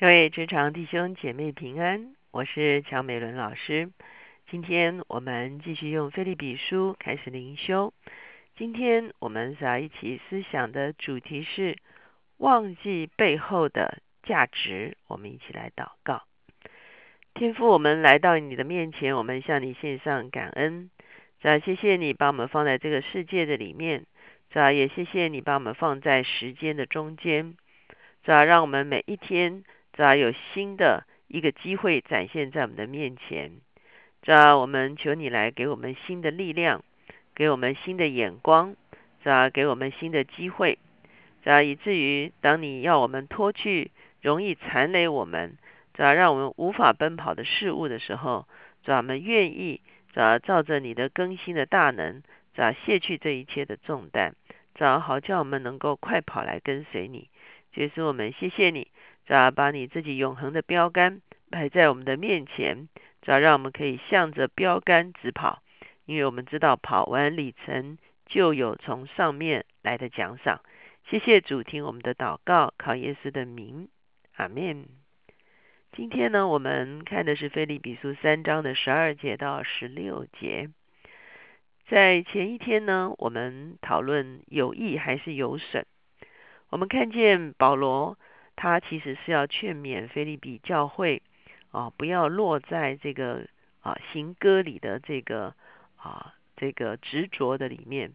各位职场弟兄姐妹平安，我是乔美伦老师。今天我们继续用《菲利比书》开始灵修。今天我们在一起思想的主题是忘记背后的价值。我们一起来祷告。天父，我们来到你的面前，我们向你献上感恩。主谢谢你把我们放在这个世界的里面。主也谢谢你把我们放在时间的中间。主让我们每一天。主要有新的一个机会展现在我们的面前，主要我们求你来给我们新的力量，给我们新的眼光，主要给我们新的机会，主要以至于当你要我们脱去容易残累我们，主要让我们无法奔跑的事物的时候，主要我们愿意，主要照着你的更新的大能，主要卸去这一切的重担，主要好叫我们能够快跑来跟随你。结束我们谢谢你。主要把你自己永恒的标杆摆在我们的面前，主要让我们可以向着标杆直跑，因为我们知道跑完里程就有从上面来的奖赏。谢谢主，听我们的祷告，靠耶稣的名，阿门。今天呢，我们看的是菲利比书三章的十二节到十六节。在前一天呢，我们讨论有益还是有损，我们看见保罗。他其实是要劝勉菲利比教会啊，不要落在这个啊行歌里的这个啊这个执着的里面。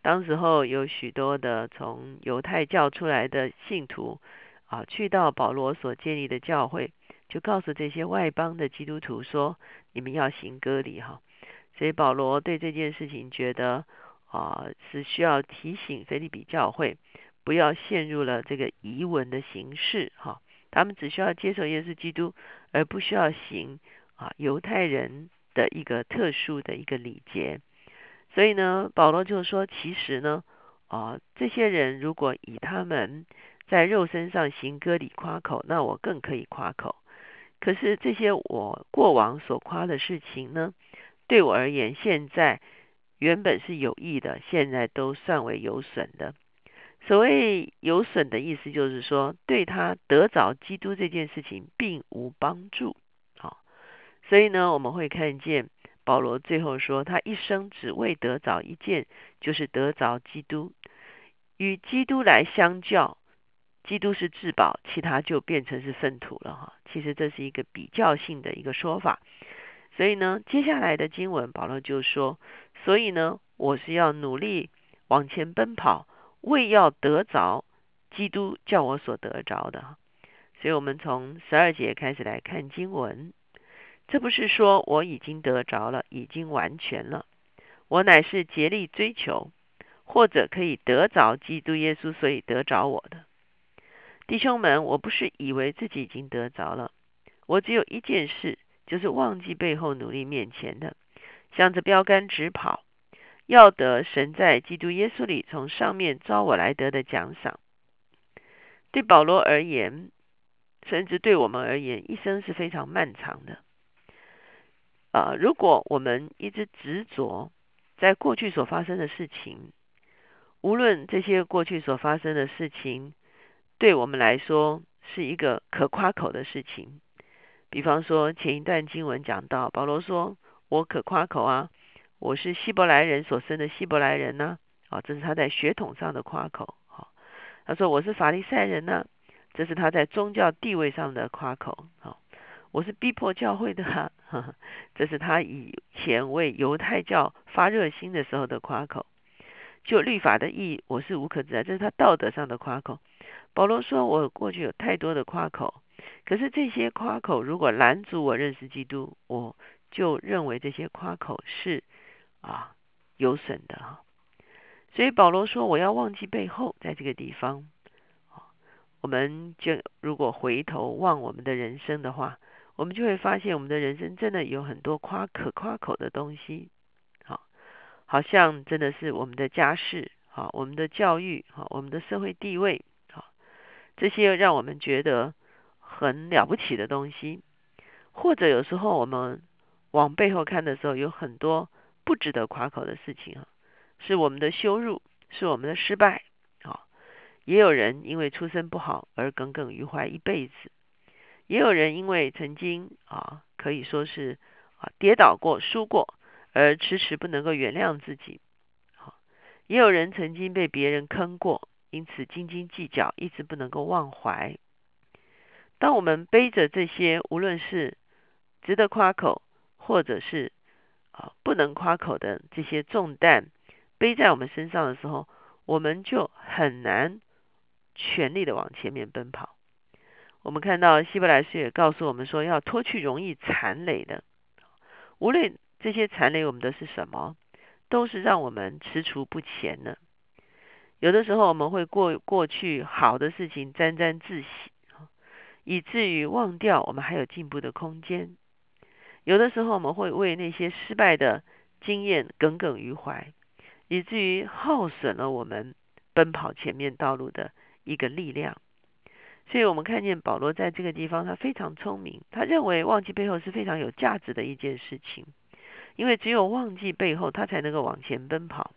当时候有许多的从犹太教出来的信徒啊，去到保罗所建立的教会，就告诉这些外邦的基督徒说：“你们要行歌礼哈。”所以保罗对这件事情觉得啊，是需要提醒菲利比教会。不要陷入了这个疑文的形式，哈，他们只需要接受耶稣基督，而不需要行啊犹太人的一个特殊的一个礼节。所以呢，保罗就说，其实呢，啊，这些人如果以他们在肉身上行割礼夸口，那我更可以夸口。可是这些我过往所夸的事情呢，对我而言，现在原本是有益的，现在都算为有损的。所谓有损的意思，就是说对他得着基督这件事情并无帮助。好，所以呢，我们会看见保罗最后说，他一生只为得着一件，就是得着基督。与基督来相较，基督是至宝，其他就变成是粪土了。哈，其实这是一个比较性的一个说法。所以呢，接下来的经文，保罗就说，所以呢，我是要努力往前奔跑。为要得着基督叫我所得着的，所以我们从十二节开始来看经文。这不是说我已经得着了，已经完全了。我乃是竭力追求，或者可以得着基督耶稣，所以得着我的弟兄们。我不是以为自己已经得着了，我只有一件事，就是忘记背后努力面前的，向着标杆直跑。要得神在基督耶稣里从上面招我来得的奖赏。对保罗而言，甚至对我们而言，一生是非常漫长的。啊，如果我们一直执着在过去所发生的事情，无论这些过去所发生的事情对我们来说是一个可夸口的事情，比方说前一段经文讲到，保罗说：“我可夸口啊。”我是希伯来人所生的希伯来人呢，啊，这是他在血统上的夸口。好，他说我是法利赛人呢，这是他在宗教地位上的夸口。好，我是逼迫教会的，这是他以前为犹太教发热心的时候的夸口。就律法的意义，我是无可指摘，这是他道德上的夸口。保罗说我过去有太多的夸口，可是这些夸口如果拦阻我认识基督，我就认为这些夸口是。啊，有损的哈，所以保罗说：“我要忘记背后，在这个地方，我们就如果回头望我们的人生的话，我们就会发现，我们的人生真的有很多夸可夸口的东西，好，好像真的是我们的家世，好，我们的教育，好，我们的社会地位，好，这些让我们觉得很了不起的东西，或者有时候我们往背后看的时候，有很多。”不值得夸口的事情啊，是我们的羞辱，是我们的失败啊。也有人因为出身不好而耿耿于怀一辈子。也有人因为曾经啊，可以说是啊跌倒过、输过，而迟迟不能够原谅自己。好，也有人曾经被别人坑过，因此斤斤计较，一直不能够忘怀。当我们背着这些，无论是值得夸口，或者是啊不能夸口的这些重担，背在我们身上的时候，我们就很难全力的往前面奔跑。我们看到希伯来书也告诉我们说，要脱去容易残累的，无论这些残累我们的是什么，都是让我们踟蹰不前的。有的时候我们会过过去好的事情沾沾自喜，以至于忘掉我们还有进步的空间。有的时候我们会为那些失败的经验耿耿于怀，以至于耗损了我们奔跑前面道路的一个力量。所以我们看见保罗在这个地方，他非常聪明。他认为忘记背后是非常有价值的一件事情，因为只有忘记背后，他才能够往前奔跑。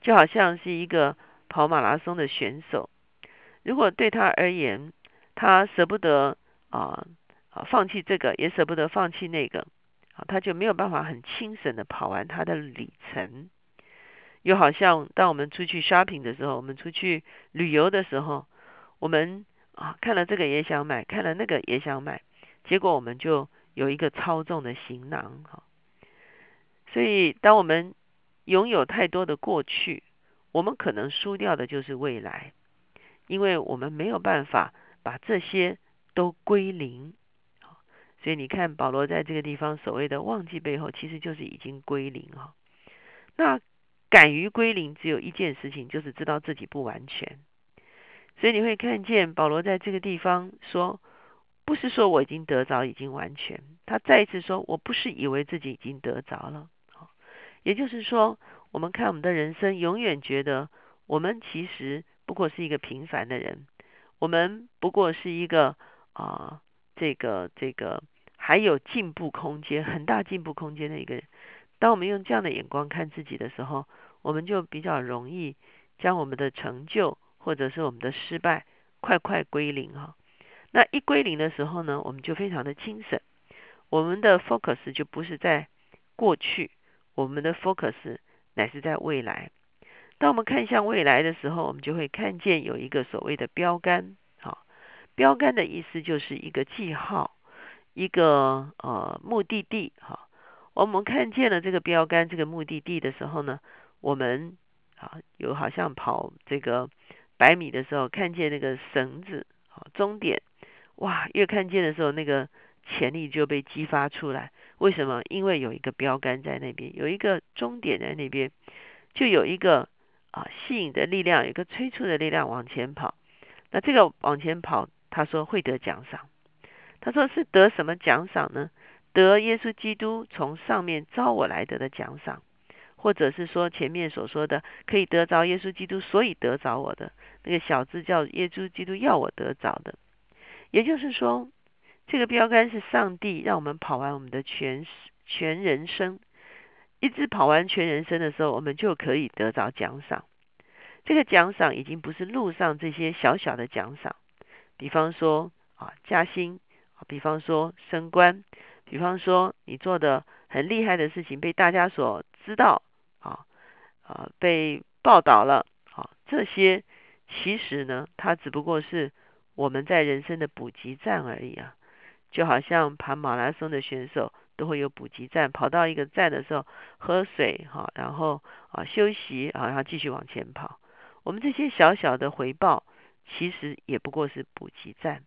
就好像是一个跑马拉松的选手，如果对他而言，他舍不得啊啊放弃这个，也舍不得放弃那个，啊，他就没有办法很轻省的跑完他的里程。又好像当我们出去 shopping 的时候，我们出去旅游的时候，我们啊，看了这个也想买，看了那个也想买，结果我们就有一个超重的行囊哈。所以，当我们拥有太多的过去，我们可能输掉的就是未来，因为我们没有办法把这些都归零。所以你看，保罗在这个地方所谓的忘记背后，其实就是已经归零哈。那敢于归零，只有一件事情，就是知道自己不完全。所以你会看见保罗在这个地方说，不是说我已经得着，已经完全。他再一次说，我不是以为自己已经得着了。也就是说，我们看我们的人生，永远觉得我们其实不过是一个平凡的人，我们不过是一个啊，这个这个还有进步空间、很大进步空间的一个人。当我们用这样的眼光看自己的时候，我们就比较容易将我们的成就。或者是我们的失败快快归零哈，那一归零的时候呢，我们就非常的精神，我们的 focus 就不是在过去，我们的 focus 乃是在未来。当我们看向未来的时候，我们就会看见有一个所谓的标杆，好，标杆的意思就是一个记号，一个呃目的地哈。我们看见了这个标杆，这个目的地的时候呢，我们啊有好像跑这个。百米的时候，看见那个绳子，啊终点，哇！越看见的时候，那个潜力就被激发出来。为什么？因为有一个标杆在那边，有一个终点在那边，就有一个啊吸引的力量，有一个催促的力量往前跑。那这个往前跑，他说会得奖赏。他说是得什么奖赏呢？得耶稣基督从上面招我来得的奖赏。或者是说前面所说的可以得着耶稣基督，所以得着我的那个小字叫耶稣基督要我得着的，也就是说，这个标杆是上帝让我们跑完我们的全全人生，一直跑完全人生的时候，我们就可以得着奖赏。这个奖赏已经不是路上这些小小的奖赏，比方说啊加薪，比方说升官，比方说你做的很厉害的事情被大家所知道。啊啊，被报道了啊，这些其实呢，它只不过是我们在人生的补给站而已啊。就好像跑马拉松的选手都会有补给站，跑到一个站的时候喝水哈，然后啊休息啊，然后继续往前跑。我们这些小小的回报，其实也不过是补给站。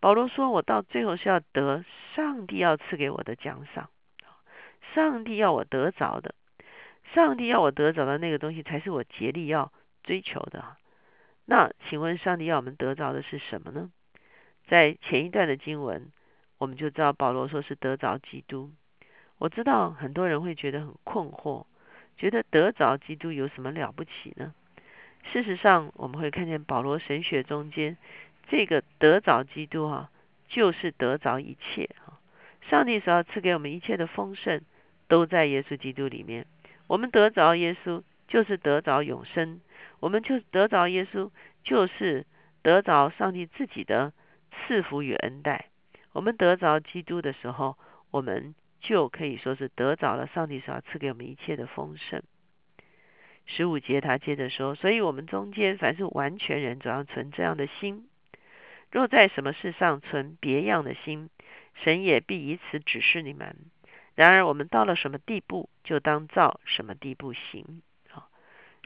保罗说：“我到最后是要得上帝要赐给我的奖赏，上帝要我得着的。”上帝要我得着的那个东西，才是我竭力要追求的。那请问，上帝要我们得着的是什么呢？在前一段的经文，我们就知道保罗说是得着基督。我知道很多人会觉得很困惑，觉得得着基督有什么了不起呢？事实上，我们会看见保罗神学中间这个得着基督啊，就是得着一切啊。上帝所要赐给我们一切的丰盛，都在耶稣基督里面。我们得着耶稣，就是得着永生；我们就得着耶稣，就是得着上帝自己的赐福与恩待。我们得着基督的时候，我们就可以说是得着了上帝所要赐给我们一切的丰盛。十五节他接着说，所以我们中间凡是完全人，总要存这样的心。若在什么事上存别样的心，神也必以此指示你们。然而我们到了什么地步，就当照什么地步行。啊，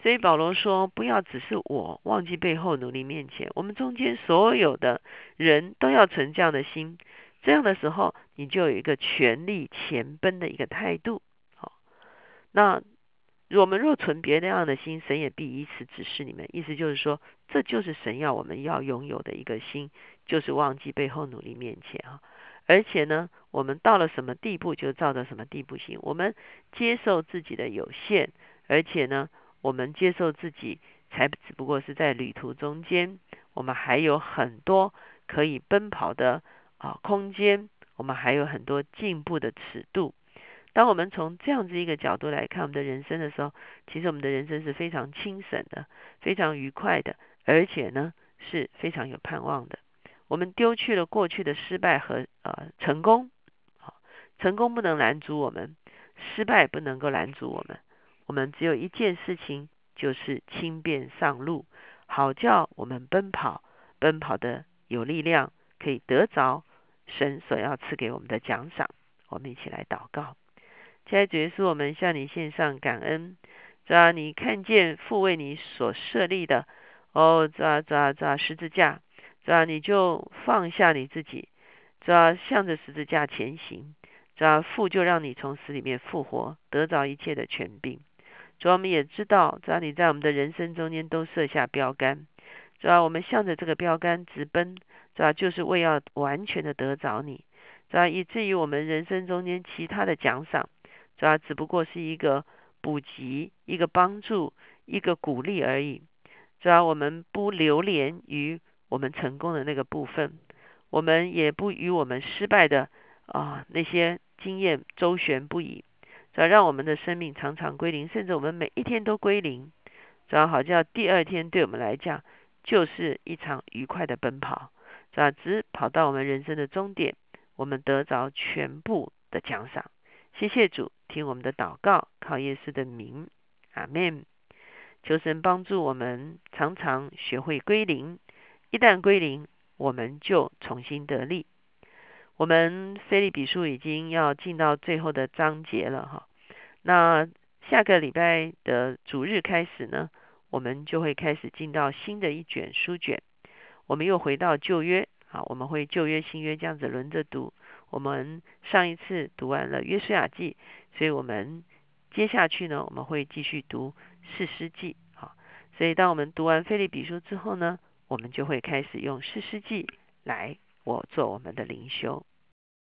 所以保罗说，不要只是我忘记背后努力面前，我们中间所有的人都要存这样的心。这样的时候，你就有一个全力前奔的一个态度。好，那。我们若存别那样的心，神也必以此指示你们。意思就是说，这就是神要我们要拥有的一个心，就是忘记背后努力面前啊。而且呢，我们到了什么地步，就照着什么地步行。我们接受自己的有限，而且呢，我们接受自己才只不过是在旅途中间，我们还有很多可以奔跑的啊空间，我们还有很多进步的尺度。当我们从这样子一个角度来看我们的人生的时候，其实我们的人生是非常轻省的，非常愉快的，而且呢是非常有盼望的。我们丢去了过去的失败和呃成功，好，成功不能拦阻我们，失败不能够拦阻我们。我们只有一件事情，就是轻便上路，好叫我们奔跑，奔跑的有力量，可以得着神所要赐给我们的奖赏。我们一起来祷告。现在主耶稣，我们向你献上感恩。主啊，你看见父为你所设立的，哦，主啊，主啊，主啊，十字架，主啊，你就放下你自己，主啊，向着十字架前行。主啊，父就让你从死里面复活，得着一切的权柄。主啊，我们也知道，主啊，你在我们的人生中间都设下标杆。主啊，我们向着这个标杆直奔，主啊，就是为要完全的得着你。主啊，以至于我们人生中间其他的奖赏。主要只不过是一个补给、一个帮助、一个鼓励而已。主要我们不流连于我们成功的那个部分，我们也不与我们失败的啊那些经验周旋不已。主要让我们的生命常常归零，甚至我们每一天都归零。主要好叫第二天对我们来讲就是一场愉快的奔跑。主要只跑到我们人生的终点，我们得着全部的奖赏。谢谢主。听我们的祷告，靠耶稣的名，阿门。求神帮助我们，常常学会归零。一旦归零，我们就重新得力。我们菲利比书已经要进到最后的章节了，哈。那下个礼拜的主日开始呢，我们就会开始进到新的一卷书卷。我们又回到旧约，啊，我们会旧约、新约这样子轮着读。我们上一次读完了约书亚记。所以我们接下去呢，我们会继续读四师记，好，所以当我们读完菲利比书之后呢，我们就会开始用四师记来我做我们的灵修。